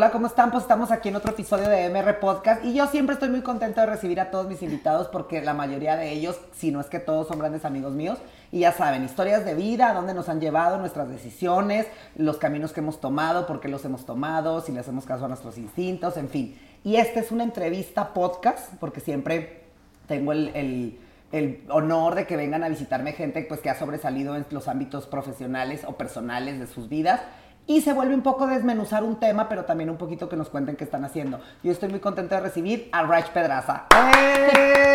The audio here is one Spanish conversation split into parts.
Hola, ¿cómo están? Pues estamos aquí en otro episodio de MR Podcast y yo siempre estoy muy contento de recibir a todos mis invitados porque la mayoría de ellos, si no es que todos son grandes amigos míos, y ya saben, historias de vida, dónde nos han llevado nuestras decisiones, los caminos que hemos tomado, por qué los hemos tomado, si le hacemos caso a nuestros instintos, en fin. Y esta es una entrevista podcast porque siempre tengo el, el honor de que vengan a visitarme gente pues, que ha sobresalido en los ámbitos profesionales o personales de sus vidas y se vuelve un poco desmenuzar un tema, pero también un poquito que nos cuenten qué están haciendo. Yo estoy muy contenta de recibir a Rach Pedraza. ¡Eh!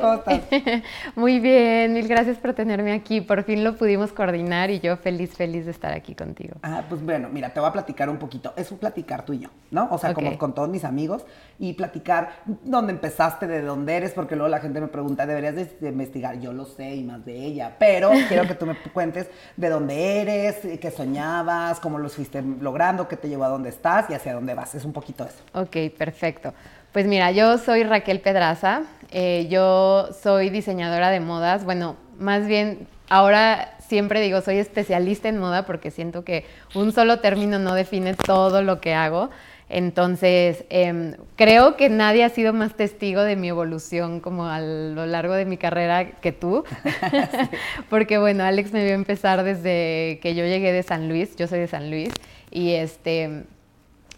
¿Cómo estás? Muy bien, mil gracias por tenerme aquí. Por fin lo pudimos coordinar y yo feliz, feliz de estar aquí contigo. Ah, pues bueno, mira, te voy a platicar un poquito. Es un platicar tú y yo, ¿no? O sea, como con todos mis amigos y platicar dónde empezaste, de dónde eres, porque luego la gente me pregunta, deberías de investigar. Yo lo sé y más de ella, pero quiero que tú me cuentes de dónde eres, qué soñabas, cómo lo fuiste logrando, qué te llevó a dónde estás y hacia dónde vas. Es un poquito eso. Ok, perfecto. Pues mira, yo soy Raquel Pedraza, eh, yo soy diseñadora de modas, bueno, más bien ahora siempre digo soy especialista en moda porque siento que un solo término no define todo lo que hago. Entonces, em, creo que nadie ha sido más testigo de mi evolución como a lo largo de mi carrera que tú. Porque bueno, Alex me vio empezar desde que yo llegué de San Luis, yo soy de San Luis, y este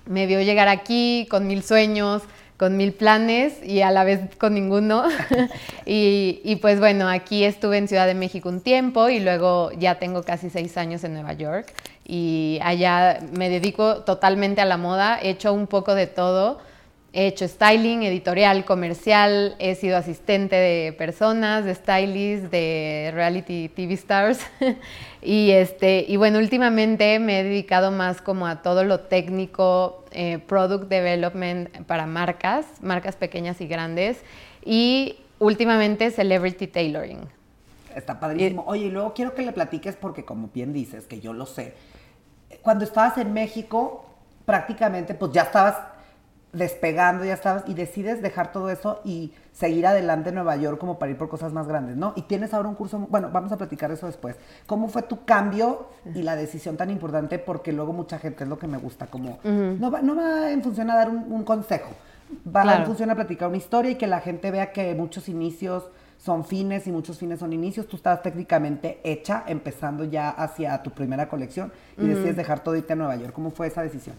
me vio llegar aquí con mil sueños, con mil planes y a la vez con ninguno. y, y, pues bueno, aquí estuve en Ciudad de México un tiempo y luego ya tengo casi seis años en Nueva York y allá me dedico totalmente a la moda, he hecho un poco de todo. He hecho styling, editorial, comercial, he sido asistente de personas, de stylists, de reality TV stars. y, este, y bueno, últimamente me he dedicado más como a todo lo técnico, eh, product development para marcas, marcas pequeñas y grandes. Y últimamente celebrity tailoring. Está padrísimo. Oye, y luego quiero que le platiques porque como bien dices, que yo lo sé, cuando estabas en México, prácticamente pues ya estabas despegando, ya estabas, y decides dejar todo eso y seguir adelante en Nueva York como para ir por cosas más grandes, ¿no? Y tienes ahora un curso, bueno, vamos a platicar eso después. ¿Cómo fue tu cambio y la decisión tan importante? Porque luego mucha gente es lo que me gusta, como no, va, no va en función a dar un, consejo, va en función a platicar una historia y que la gente vea que muchos inicios son fines y muchos fines son inicios. Tú estabas técnicamente hecha, empezando ya hacia tu primera colección y decides dejar todo y irte a Nueva York. ¿Cómo fue esa decisión?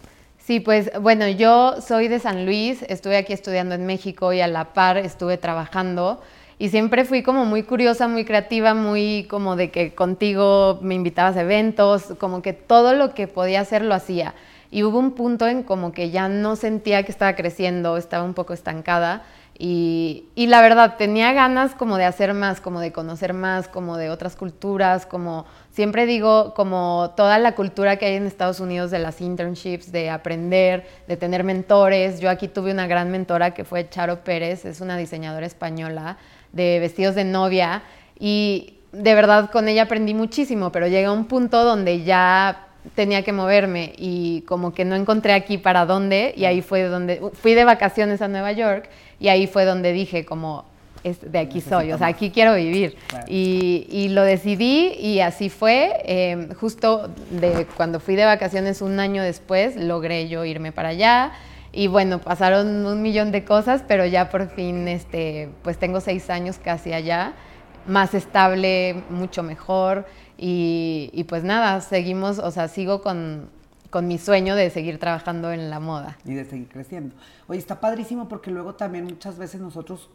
Sí, pues bueno, yo soy de San Luis, estuve aquí estudiando en México y a la par estuve trabajando y siempre fui como muy curiosa, muy creativa, muy como de que contigo me invitabas a eventos, como que todo lo que podía hacer lo hacía. Y hubo un punto en como que ya no sentía que estaba creciendo, estaba un poco estancada y, la verdad, tenía ganas como de hacer más, como de conocer más, como de otras culturas, como siempre digo, como toda la cultura que hay en Estados Unidos de las internships, de aprender, de tener mentores. Yo aquí tuve una gran mentora que fue Charo Pérez, es una diseñadora española de vestidos de novia y de verdad con ella aprendí muchísimo, pero llega un punto donde ya tenía que moverme y como que no encontré aquí para dónde y ahí fue donde fui de vacaciones a Nueva York y ahí fue donde dije como es, de aquí soy, o sea, aquí quiero vivir. Y, lo decidí y así fue. Em, justo de cuando fui de vacaciones un año después, logré yo irme para allá. Y bueno, pasaron un millón de cosas, pero ya por fin, este, pues tengo seis años casi allá, más estable, mucho mejor. Y, pues nada, seguimos, o sea, sigo con, con, mi sueño de seguir trabajando en la moda. Y de seguir creciendo. Oye, está padrísimo porque luego también muchas veces nosotros,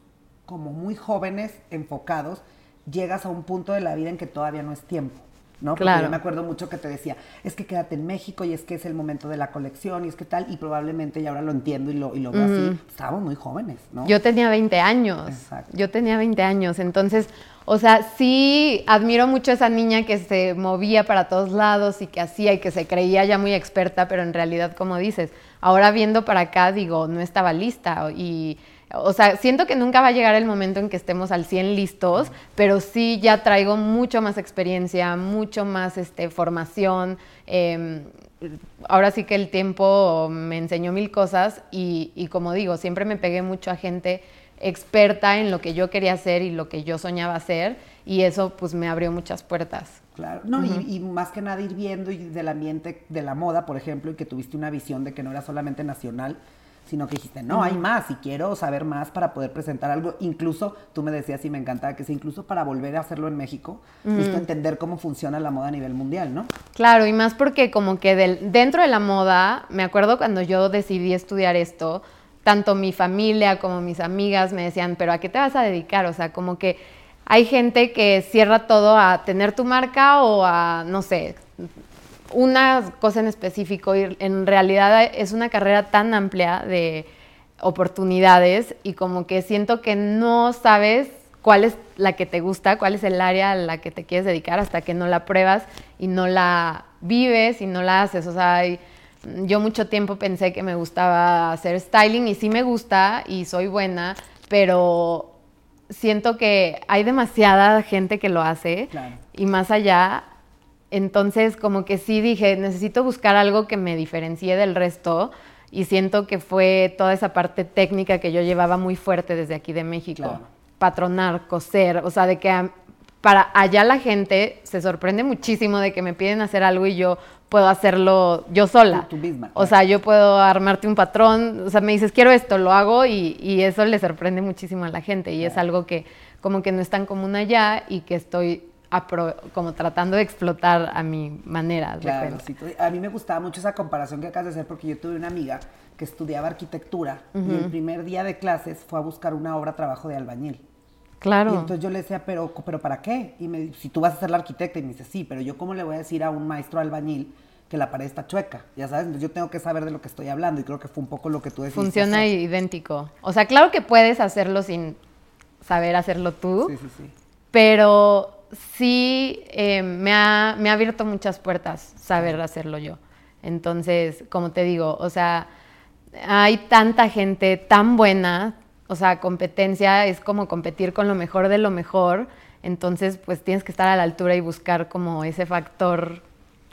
como muy jóvenes, enfocados, llegas a un punto de la vida en que todavía no es tiempo. ¿No? Porque claro. yo me acuerdo mucho que te decía, es que quédate en México y es que es el momento de la colección y es que tal, y probablemente, y ahora lo entiendo y lo, y lo veo así, estábamos muy jóvenes, ¿no? Yo tenía 20 años. Exacto. Yo tenía 20 años, entonces, o sea, sí admiro mucho a esa niña que se movía para todos lados y que hacía y que se creía ya muy experta, pero en realidad, como dices, ahora viendo para acá, digo, no estaba lista y o sea, siento que nunca va a llegar el momento en que estemos al 100 listos, pero sí ya traigo mucho más experiencia, mucho más este, formación. Em, ahora sí que el tiempo me enseñó mil cosas y, y, como digo, siempre me pegué mucho a gente experta en lo que yo quería hacer y lo que yo soñaba hacer y eso pues me abrió muchas puertas. Claro, no, y, y, más que nada ir viendo y del ambiente de la moda, por ejemplo, y que tuviste una visión de que no era solamente nacional, sino que dijiste, no, hay más y quiero saber más para poder presentar algo. Incluso, tú me decías y me encantaba que sea incluso para volver a hacerlo en México, necesito entender cómo funciona la moda a nivel mundial, ¿no? Claro, y más porque como que del, dentro de la moda, me acuerdo cuando yo decidí estudiar esto, tanto mi familia como mis amigas me decían, pero ¿a qué te vas a dedicar? O sea, como que hay gente que cierra todo a tener tu marca o a, no sé, una cosa en específico y en realidad es una carrera tan amplia de oportunidades y como que siento que no sabes cuál es la que te gusta, cuál es el área a la que te quieres dedicar hasta que no la pruebas y no la vives y no la haces. O sea, yo mucho tiempo pensé que me gustaba hacer styling y sí me gusta y soy buena, pero siento que hay demasiada gente que lo hace y más allá entonces, como que sí dije, necesito buscar algo que me diferencie del resto y siento que fue toda esa parte técnica que yo llevaba muy fuerte desde aquí de México. Patronar, coser, o sea, de que para allá la gente se sorprende muchísimo de que me piden hacer algo y yo puedo hacerlo yo sola. Tú, misma. O sea, yo puedo armarte un patrón, o sea, me dices, quiero esto, lo hago y, eso le sorprende muchísimo a la gente y es algo que como que no es tan común allá y que estoy como tratando de explotar a mi manera. Claro, sí, a mí me gustaba mucho esa comparación que acabas de hacer porque yo tuve una amiga que estudiaba arquitectura y el primer día de clases fue a buscar una obra trabajo de albañil. Claro. Y entonces yo le decía, pero, pero ¿para qué? Y me si tú vas a ser la arquitecta, y me dice, sí, pero yo cómo le voy a decir a un maestro albañil que la pared está chueca, ya sabes, entonces yo tengo que saber de lo que estoy hablando y creo que fue un poco lo que tú decías. Funciona idéntico. O sea, claro que puedes hacerlo sin saber hacerlo tú, sí, sí, sí. pero sí eh, me, ha, me, ha, abierto muchas puertas saber hacerlo yo. Entonces, como te digo, o sea, hay tanta gente tan buena, o sea, competencia es como competir con lo mejor de lo mejor, entonces pues tienes que estar a la altura y buscar como ese factor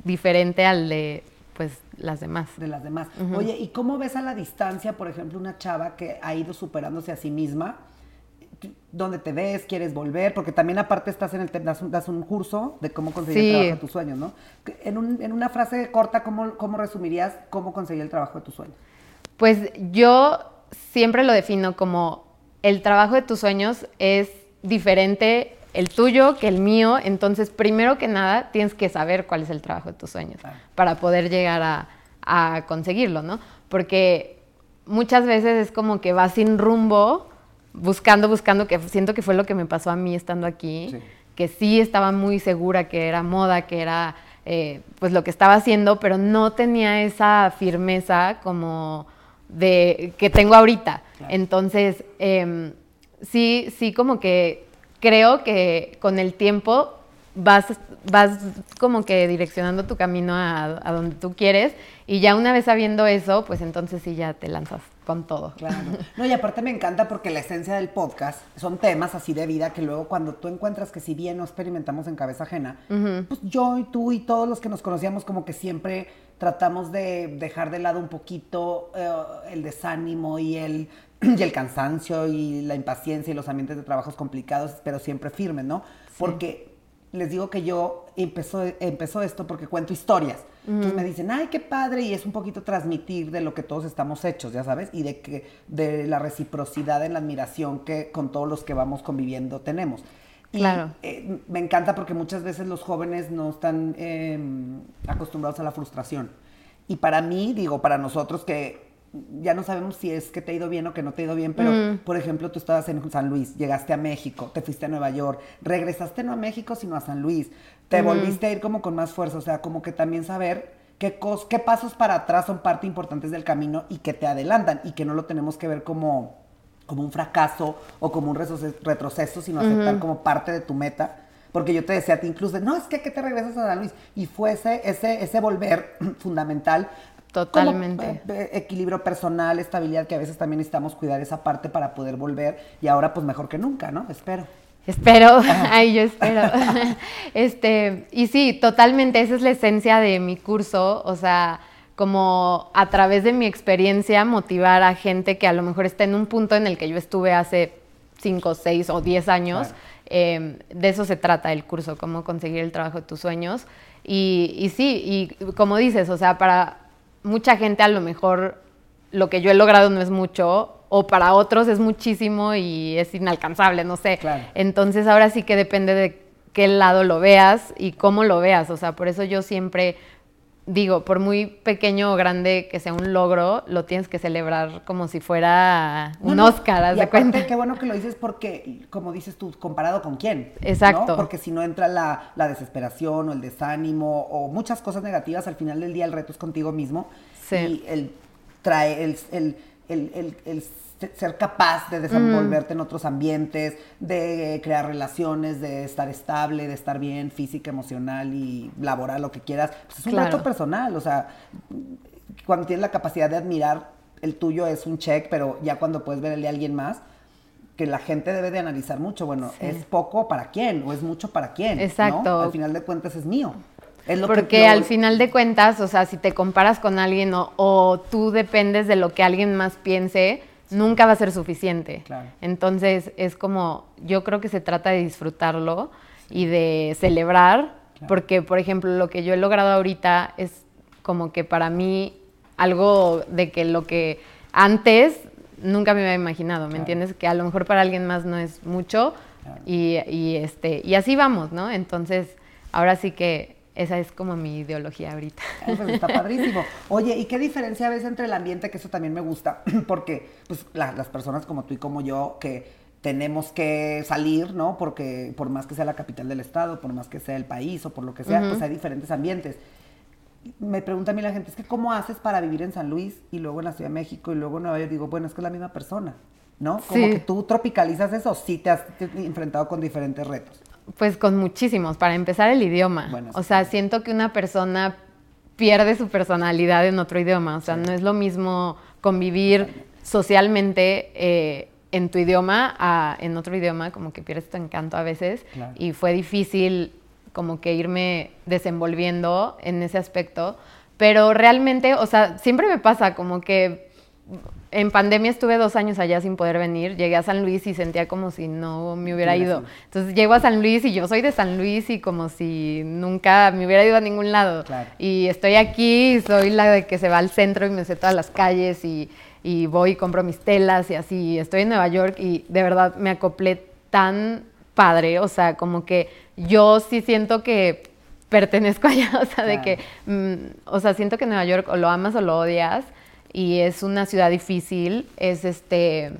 diferente al de pues las demás. De las demás. Oye, ¿y cómo ves a la distancia, por ejemplo, una chava que ha ido superándose a sí misma? Dónde te ves, quieres volver, porque también aparte estás en el das un, das un curso de cómo conseguir el trabajo de tus sueños, ¿no? En, un, en una frase corta, ¿cómo, ¿cómo, resumirías cómo conseguir el trabajo de tus sueños? Pues yo siempre lo defino como el trabajo de tus sueños es diferente el tuyo que el mío, entonces primero que nada tienes que saber cuál es el trabajo de tus sueños para poder llegar a, a conseguirlo, ¿no? Porque muchas veces es como que vas sin rumbo, buscando, buscando, que siento que fue lo que me pasó a mí estando aquí, que sí estaba muy segura que era moda, que era eh, pues lo que estaba haciendo, pero no tenía esa firmeza como de que tengo ahorita. Entonces, em, sí, sí como que creo que con el tiempo vas, vas como que direccionando tu camino a, a donde tú quieres y ya una vez sabiendo eso, pues entonces sí ya te lanzas con todo. Claro. No, y aparte me encanta porque la esencia del podcast son temas así de vida que luego cuando tú encuentras que si bien no experimentamos en cabeza ajena, pues yo y tú y todos los que nos conocíamos como que siempre tratamos de dejar de lado un poquito eh, el desánimo y el, y el cansancio y la impaciencia y los ambientes de trabajos complicados, pero siempre firmes, ¿no? Porque les digo que yo empezó, empezó esto porque cuento historias. Entonces me dicen, ay, qué padre, y es un poquito transmitir de lo que todos estamos hechos, ya sabes, y de que de la reciprocidad en la admiración que con todos los que vamos conviviendo tenemos. Y claro. Eh, me encanta porque muchas veces los jóvenes no están em, acostumbrados a la frustración. Y para mí, digo, para nosotros que ya no sabemos si es que te ha ido bien o que no te ha ido bien, pero mm. por ejemplo, tú estabas en San Luis, llegaste a México, te fuiste a Nueva York, regresaste no a México, sino a San Luis, te volviste a ir como con más fuerza, o sea, como que también saber qué, qué pasos para atrás son parte importantes del camino y que te adelantan y que no lo tenemos que ver como, como un fracaso o como un retroceso, sino aceptar como parte de tu meta. Porque yo te decía a ti incluso, no, es que, que te regresas a San Luis. Y fue ese, ese, ese volver fundamental Totalmente. Eh, equilibrio personal, estabilidad, que a veces también necesitamos cuidar esa parte para poder volver. Y ahora, pues mejor que nunca, ¿no? Espero. Espero, ay, yo espero. este, y sí, totalmente, esa es la esencia de mi curso, o sea, como a través de mi experiencia motivar a gente que a lo mejor está en un punto en el que yo estuve hace 5, 6 o 10 años em, de eso se trata el curso, cómo conseguir el trabajo de tus sueños. Y, y sí, y como dices, o sea, para mucha gente a lo mejor lo que yo he logrado no es mucho, o para otros es muchísimo y es inalcanzable, no sé. Entonces ahora sí que depende de qué lado lo veas y cómo lo veas. O sea, por eso yo siempre digo, por muy pequeño o grande que sea un logro, lo tienes que celebrar como si fuera un Oscar, haz de cuenta. Qué bueno que lo dices porque, como dices tú, comparado con quién. Exacto. Porque si no entra la, desesperación o el desánimo o muchas cosas negativas, al final del día el reto es contigo mismo. Sí. Y el trae el, el, ser capaz de desenvolverte en otros ambientes, de crear relaciones, de estar estable, de estar bien física, emocional y laboral, lo que quieras, pues es un reto personal. O sea, cuando tienes la capacidad de admirar el tuyo es un check, pero ya cuando puedes ver el de alguien más, que la gente debe de analizar mucho, bueno, ¿es poco para quién o es mucho para quién? Exacto. Al final de cuentas es mío. Porque al final de cuentas, o sea, si te comparas con alguien o, tú dependes de lo que alguien más piense, nunca va a ser suficiente. Entonces es como, yo creo que se trata de disfrutarlo y de celebrar, porque por ejemplo lo que yo he logrado ahorita es como que para mí algo de que lo que antes nunca me había imaginado, ¿me entiendes? Que a lo mejor para alguien más no es mucho y, y, este, y así vamos, ¿no? Entonces, ahora sí que esa es como mi ideología ahorita. Pues está padrísimo. Oye, ¿y qué diferencia ves entre el ambiente? Que eso también me gusta, porque pues las personas como tú y como yo, que tenemos que salir, ¿no? Porque por más que sea la capital del estado, por más que sea el país o por lo que sea, pues hay diferentes ambientes. Me pregunta a mí la gente, es que ¿cómo haces para vivir en San Luis y luego en la Ciudad de México y luego en Nueva York? Digo, bueno, es que es la misma persona, ¿no? Como que tú tropicalizas eso, sí te has enfrentado con diferentes retos. Pues con muchísimos. Para empezar, el idioma. o sea, siento que una persona pierde su personalidad en otro idioma. O sea, no es lo mismo convivir socialmente eh, en tu idioma a en otro idioma, como que pierdes tu encanto a veces. Y fue difícil como que irme desenvolviendo en ese aspecto. Pero realmente, o sea, siempre me pasa como que en pandemia estuve dos años allá sin poder venir. Llegué a San Luis y sentía como si no me hubiera ido. Entonces llego a San Luis y yo soy de San Luis y como si nunca me hubiera ido a ningún lado. Y estoy aquí, soy la de que se va al centro y me sé todas las calles y, voy y compro mis telas y así. Estoy en Nueva York y de verdad me acoplé tan padre. O sea, como que yo sí siento que pertenezco allá. O sea, de que, mm, o sea, siento que Nueva York o lo amas o lo odias y es una ciudad difícil, es este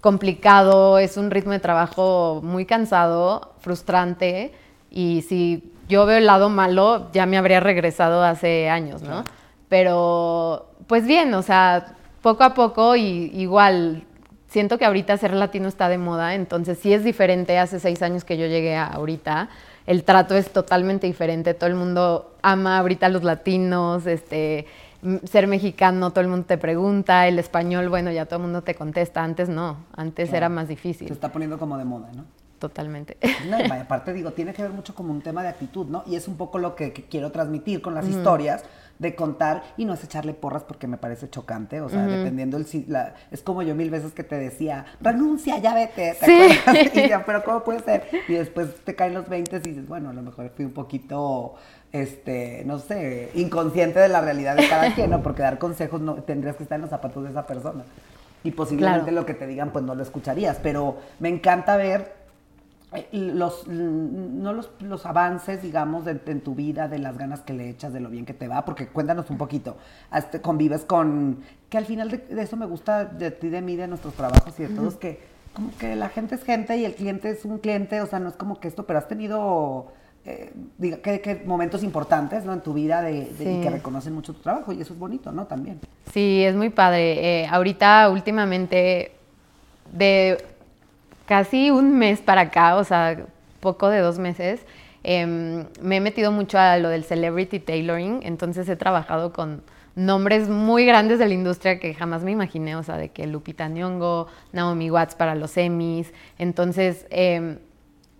complicado, es un ritmo de trabajo muy cansado, frustrante y si yo veo el lado malo, ya me habría regresado hace años, ¿no? Pero pues bien, o sea, poco a poco y igual siento que ahorita ser latino está de moda, entonces sí es diferente hace seis años que yo llegué a ahorita. El trato es totalmente diferente, todo el mundo ama ahorita a los latinos, este, ser mexicano, todo el mundo te pregunta, el español, bueno, ya todo el mundo te contesta, antes no, antes era más difícil. Se está poniendo como de moda, ¿no? Totalmente. No, y aparte digo, tiene que ver mucho como un tema de actitud, ¿no? Y es un poco lo que, quiero transmitir con las historias, de contar, y no es echarle porras porque me parece chocante, o sea, dependiendo el... La, es como yo mil veces que te decía, renuncia, ya vete, ¿te sí. acuerdas? Y ya, pero ¿cómo puede ser? Y después te caen los 20 y dices, bueno, a lo mejor fui un poquito este, no sé, inconsciente de la realidad de cada quien, ¿no? Porque dar consejos no tendrías que estar en los zapatos de esa persona. Y posiblemente lo que te digan, pues no lo escucharías. Pero me encanta ver los, no los, los avances, digamos, de, en tu vida, de las ganas que le echas, de lo bien que te va, porque cuéntanos un poquito, este, convives con, que al final de, eso me gusta de ti, de mí, de nuestros trabajos y de todos, que como que la gente es gente y el cliente es un cliente, o sea, no es como que esto, pero has tenido eh, diga, que, momentos importantes ¿no? en tu vida de, que reconocen mucho tu trabajo y eso es bonito, ¿no? También. Sí, es muy padre. Eh, ahorita, últimamente, de casi un mes para acá, o sea, poco de dos meses, em, me he metido mucho a lo del celebrity tailoring, entonces he trabajado con nombres muy grandes de la industria que jamás me imaginé, o sea, de que Lupita Nyong'o, Naomi Watts para los Emmys, entonces, em,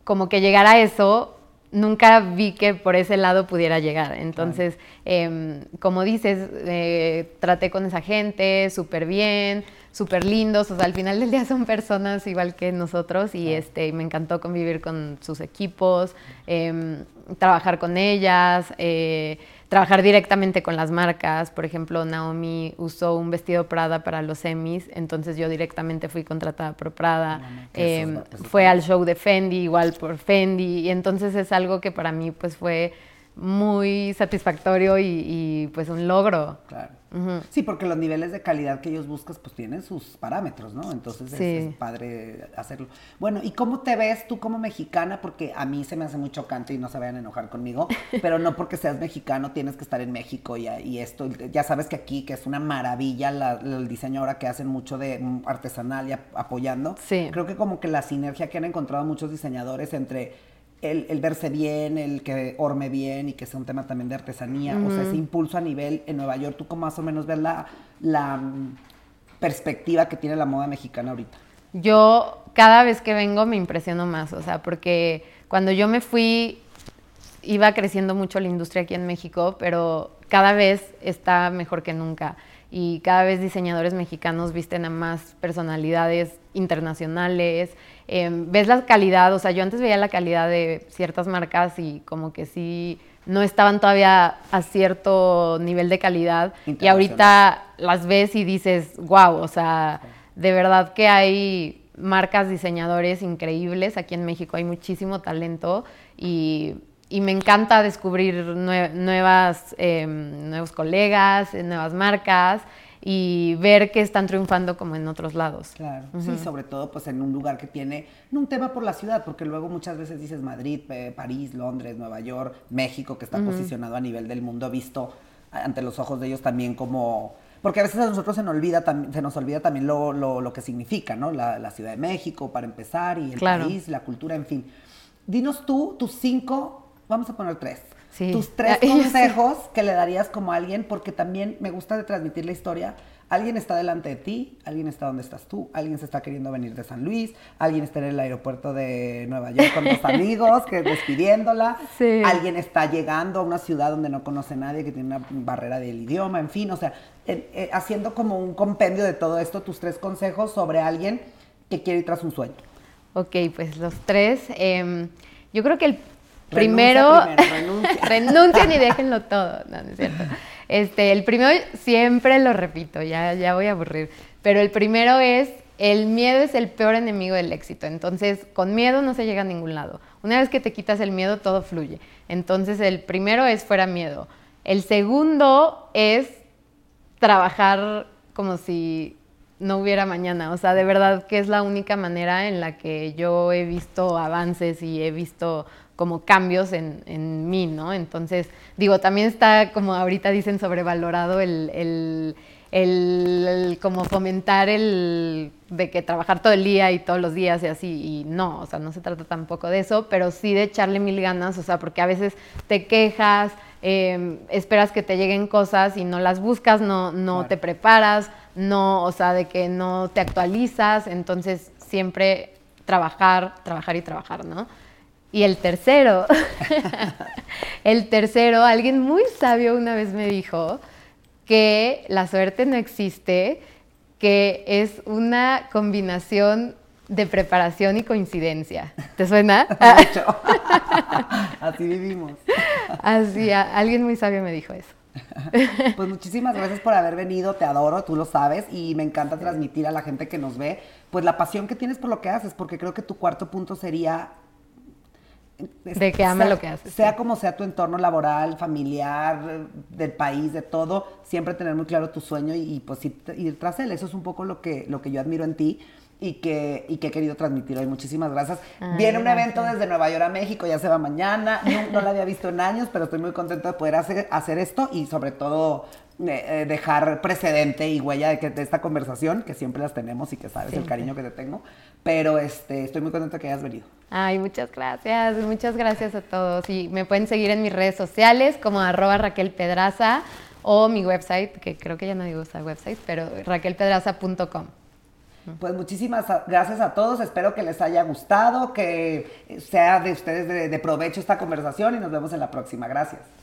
como que llegar a eso nunca vi que por ese lado pudiera llegar. Entonces, em, como dices, eh, traté con esa gente súper bien, súper lindos, o sea, al final del día son personas igual que nosotros y este, me encantó convivir con sus equipos, em, trabajar con ellas, eh, trabajar directamente con las marcas. Por ejemplo, Naomi usó un vestido Prada para los Emmys, entonces yo directamente fui contratada por Prada. Em, fue al show de Fendi, igual por Fendi, y entonces es algo que para mí pues fue muy satisfactorio y, pues un logro. Claro. Sí, porque los niveles de calidad que ellos buscan pues tienen sus parámetros, ¿no? Entonces es, padre hacerlo. Bueno, ¿y cómo te ves tú como mexicana? Porque a mí se me hace muy chocante y no se vayan a enojar conmigo, pero no porque seas mexicano tienes que estar en México y, y esto, ya sabes que aquí, que es una maravilla el diseño ahora que hacen mucho de artesanal y apoyando. Sí. Creo que como que la sinergia que han encontrado muchos diseñadores entre el, verse bien, el que orme bien y que sea un tema también de artesanía, o sea, ese impulso a nivel en Nueva York, ¿tú cómo más o menos ves la, la mm, perspectiva que tiene la moda mexicana ahorita? Yo cada vez que vengo me impresiono más, o sea, porque cuando yo me fui iba creciendo mucho la industria aquí en México, pero cada vez está mejor que nunca y cada vez diseñadores mexicanos visten a más personalidades internacionales. Em, ves la calidad, o sea, yo antes veía la calidad de ciertas marcas y como que sí no estaban todavía a cierto nivel de calidad y ahorita las ves y dices, wow, o sea, de verdad que hay marcas, diseñadores increíbles aquí en México, hay muchísimo talento y y me encanta descubrir nuevas, em, nuevos colegas, nuevas marcas y ver que están triunfando como en otros lados. Claro, sí, sobre todo pues en un lugar que tiene, no un tema por la ciudad, porque luego muchas veces dices Madrid, París, Londres, Nueva York, México, que está posicionado a nivel del mundo, visto ante los ojos de ellos también como... Porque a veces a nosotros se nos olvida, se nos olvida también lo, lo, que significa, ¿no? La, Ciudad de México, para empezar, y el país, la cultura, en fin. Dinos tú tus cinco vamos a poner tres. Tus tres consejos que le darías como a alguien, porque también me gusta de transmitir la historia. Alguien está delante de ti, alguien está donde estás tú, alguien se está queriendo venir de San Luis, alguien está en el aeropuerto de Nueva York con dos amigos, que despidiéndola, alguien está llegando a una ciudad donde no conoce a nadie, que tiene una barrera del idioma, en fin, o sea, eh, haciendo como un compendio de todo esto, tus tres consejos sobre alguien que quiere ir tras un sueño. Ok, pues los tres. Em, yo creo que el Primero, renuncien y déjenlo todo. No, no es cierto. Este, el primero, siempre lo repito, ya, ya voy a aburrir. Pero el primero es, el miedo es el peor enemigo del éxito. Entonces, con miedo no se llega a ningún lado. Una vez que te quitas el miedo, todo fluye. Entonces, el primero es fuera miedo. El segundo es trabajar como si no hubiera mañana. O sea, de verdad que es la única manera en la que yo he visto avances y he visto como cambios en, en mí, ¿no? Entonces, digo, también está, como ahorita dicen, sobrevalorado el, el, el, como fomentar el de que trabajar todo el día y todos los días y así, y no, o sea, no se trata tampoco de eso, pero sí de echarle mil ganas, o sea, porque a veces te quejas, em, esperas que te lleguen cosas y no las buscas, no, no te preparas, no, o sea, de que no te actualizas, entonces siempre trabajar, trabajar y trabajar, ¿no? Y el tercero, el tercero, alguien muy sabio una vez me dijo que la suerte no existe, que es una combinación de preparación y coincidencia. ¿Te suena? Así vivimos. Así, alguien muy sabio me dijo eso. Pues muchísimas gracias por haber venido, te adoro, tú lo sabes, y me encanta transmitir a la gente que nos ve, pues la pasión que tienes por lo que haces, porque creo que tu cuarto punto sería de que ama lo que haces. Sea como sea tu entorno laboral, familiar, del país, de todo, siempre tener muy claro tu sueño y, pues ir, tras él. Eso es un poco lo que, lo que yo admiro en ti y que, y que he querido transmitir hoy. Muchísimas gracias. Viene un evento desde Nueva York a México, ya se va mañana. No, lo había visto en años, pero estoy muy contento de poder hacer, hacer esto y sobre todo eh, dejar precedente y huella de, que, de esta conversación, que siempre las tenemos y que sabes el cariño que te tengo. Pero este, estoy muy contenta que hayas venido. Ay, muchas gracias, muchas gracias a todos. Y me pueden seguir en mis redes sociales como arroba Raquel Pedraza o mi website, que creo que ya no digo usar website, pero raquelpedraza.com. Pues muchísimas gracias a todos, espero que les haya gustado, que sea de ustedes de provecho esta conversación y nos vemos en la próxima. Gracias.